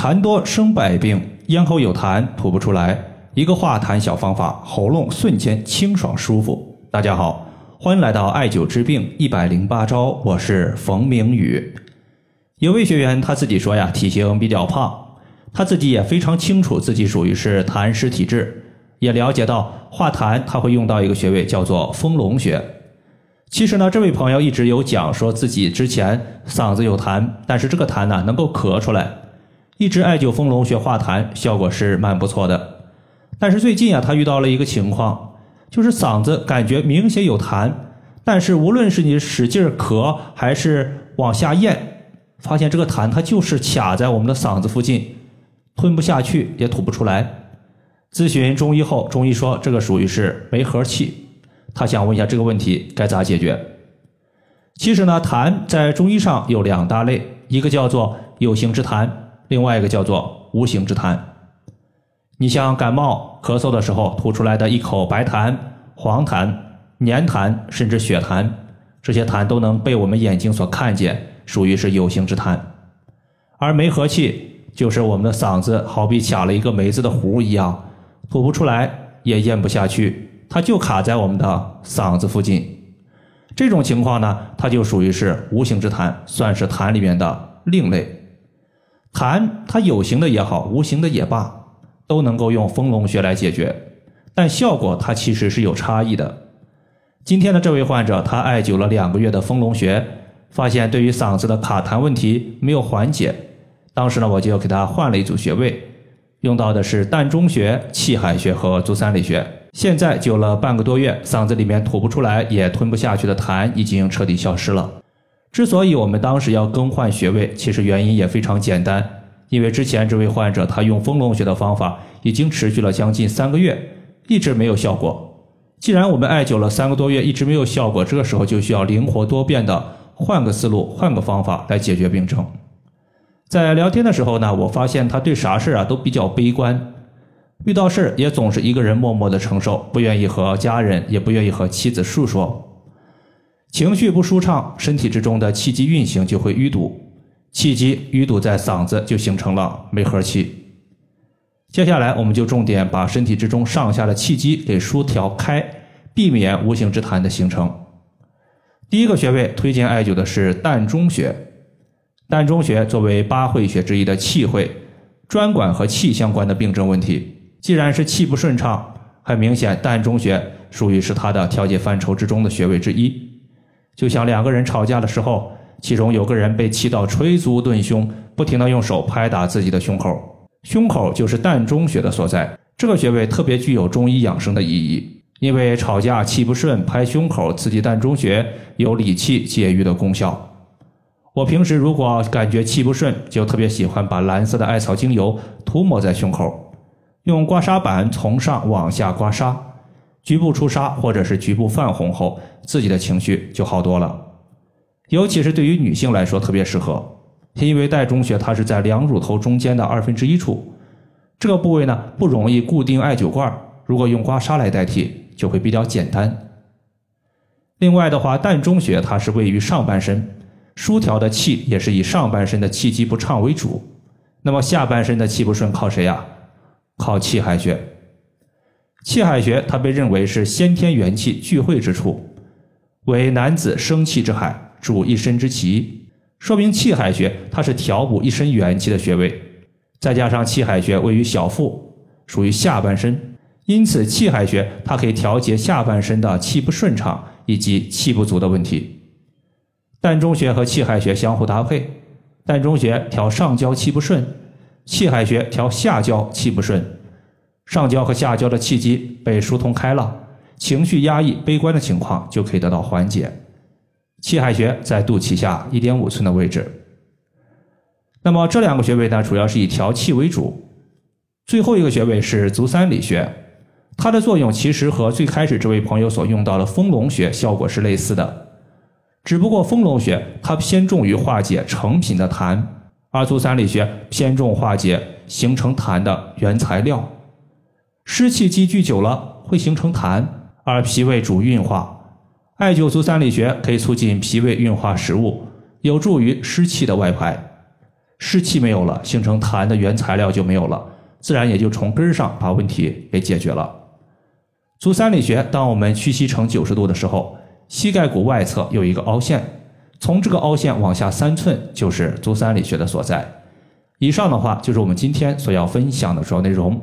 痰多生百病，咽喉有痰吐不出来，一个化痰小方法，喉咙瞬间清爽舒服。大家好，欢迎来到艾灸治病一百零八招，我是冯明宇。有位学员他自己说呀，体型比较胖，他自己也非常清楚自己属于是痰湿体质，也了解到化痰他会用到一个穴位叫做丰隆穴。其实呢，这位朋友一直有讲说自己之前嗓子有痰，但是这个痰呢能够咳出来。一直艾灸丰隆穴化痰，效果是蛮不错的。但是最近啊，他遇到了一个情况，就是嗓子感觉明显有痰，但是无论是你使劲咳还是往下咽，发现这个痰它就是卡在我们的嗓子附近，吞不下去也吐不出来。咨询中医后，中医说这个属于是没和气。他想问一下这个问题该咋解决？其实呢，痰在中医上有两大类，一个叫做有形之痰。另外一个叫做无形之痰，你像感冒咳嗽的时候吐出来的一口白痰、黄痰、粘痰，甚至血痰，这些痰都能被我们眼睛所看见，属于是有形之痰。而梅核气，就是我们的嗓子好比卡了一个梅子的核一样，吐不出来，也咽不下去，它就卡在我们的嗓子附近。这种情况呢，它就属于是无形之痰，算是痰里面的另类。痰它有形的也好，无形的也罢，都能够用丰隆穴来解决，但效果它其实是有差异的。今天的这位患者，他艾灸了两个月的丰隆穴，发现对于嗓子的卡痰问题没有缓解。当时呢，我就给他换了一组穴位，用到的是膻中穴、气海穴和足三里穴。现在灸了半个多月，嗓子里面吐不出来也吞不下去的痰已经彻底消失了。之所以我们当时要更换穴位，其实原因也非常简单，因为之前这位患者他用丰隆穴的方法已经持续了将近三个月，一直没有效果。既然我们艾灸了三个多月一直没有效果，这个时候就需要灵活多变的换个思路、换个方法来解决病症。在聊天的时候呢，我发现他对啥事啊都比较悲观，遇到事儿也总是一个人默默的承受，不愿意和家人，也不愿意和妻子诉说。情绪不舒畅，身体之中的气机运行就会淤堵，气机淤堵在嗓子，就形成了梅核气。接下来，我们就重点把身体之中上下的气机给疏调开，避免无形之痰的形成。第一个穴位推荐艾灸的是膻中穴。膻中穴作为八会穴之一的气会，专管和气相关的病症问题。既然是气不顺畅，很明显，膻中穴属于是它的调节范畴之中的穴位之一。就像两个人吵架的时候，其中有个人被气到捶足顿胸，不停的用手拍打自己的胸口，胸口就是膻中穴的所在。这个穴位特别具有中医养生的意义，因为吵架气不顺，拍胸口刺激膻中穴，有理气解郁的功效。我平时如果感觉气不顺，就特别喜欢把蓝色的艾草精油涂抹在胸口，用刮痧板从上往下刮痧。局部出痧或者是局部泛红后，自己的情绪就好多了。尤其是对于女性来说特别适合，因为膻中穴它是在两乳头中间的二分之一处，这个部位呢不容易固定艾灸罐，如果用刮痧来代替就会比较简单。另外的话，膻中穴它是位于上半身，疏调的气也是以上半身的气机不畅为主。那么下半身的气不顺靠谁呀？靠气海穴。气海穴，它被认为是先天元气聚会之处，为男子生气之海，主一身之气，说明气海穴它是调补一身元气的穴位。再加上气海穴位于小腹，属于下半身，因此气海穴它可以调节下半身的气不顺畅以及气不足的问题。膻中穴和气海穴相互搭配，膻中穴调上焦气不顺，气海穴调下焦气不顺。上焦和下焦的气机被疏通开了，情绪压抑、悲观的情况就可以得到缓解。气海穴在肚脐下一点五寸的位置。那么这两个穴位呢，主要是以调气为主。最后一个穴位是足三里穴，它的作用其实和最开始这位朋友所用到的丰隆穴效果是类似的，只不过丰隆穴它偏重于化解成品的痰，而足三里穴偏重化解形成痰的原材料。湿气积聚久了会形成痰，而脾胃主运化，艾灸足三里穴可以促进脾胃运化食物，有助于湿气的外排。湿气没有了，形成痰的原材料就没有了，自然也就从根上把问题给解决了。足三里穴，当我们屈膝成九十度的时候，膝盖骨外侧有一个凹陷，从这个凹陷往下三寸就是足三里穴的所在。以上的话就是我们今天所要分享的主要内容。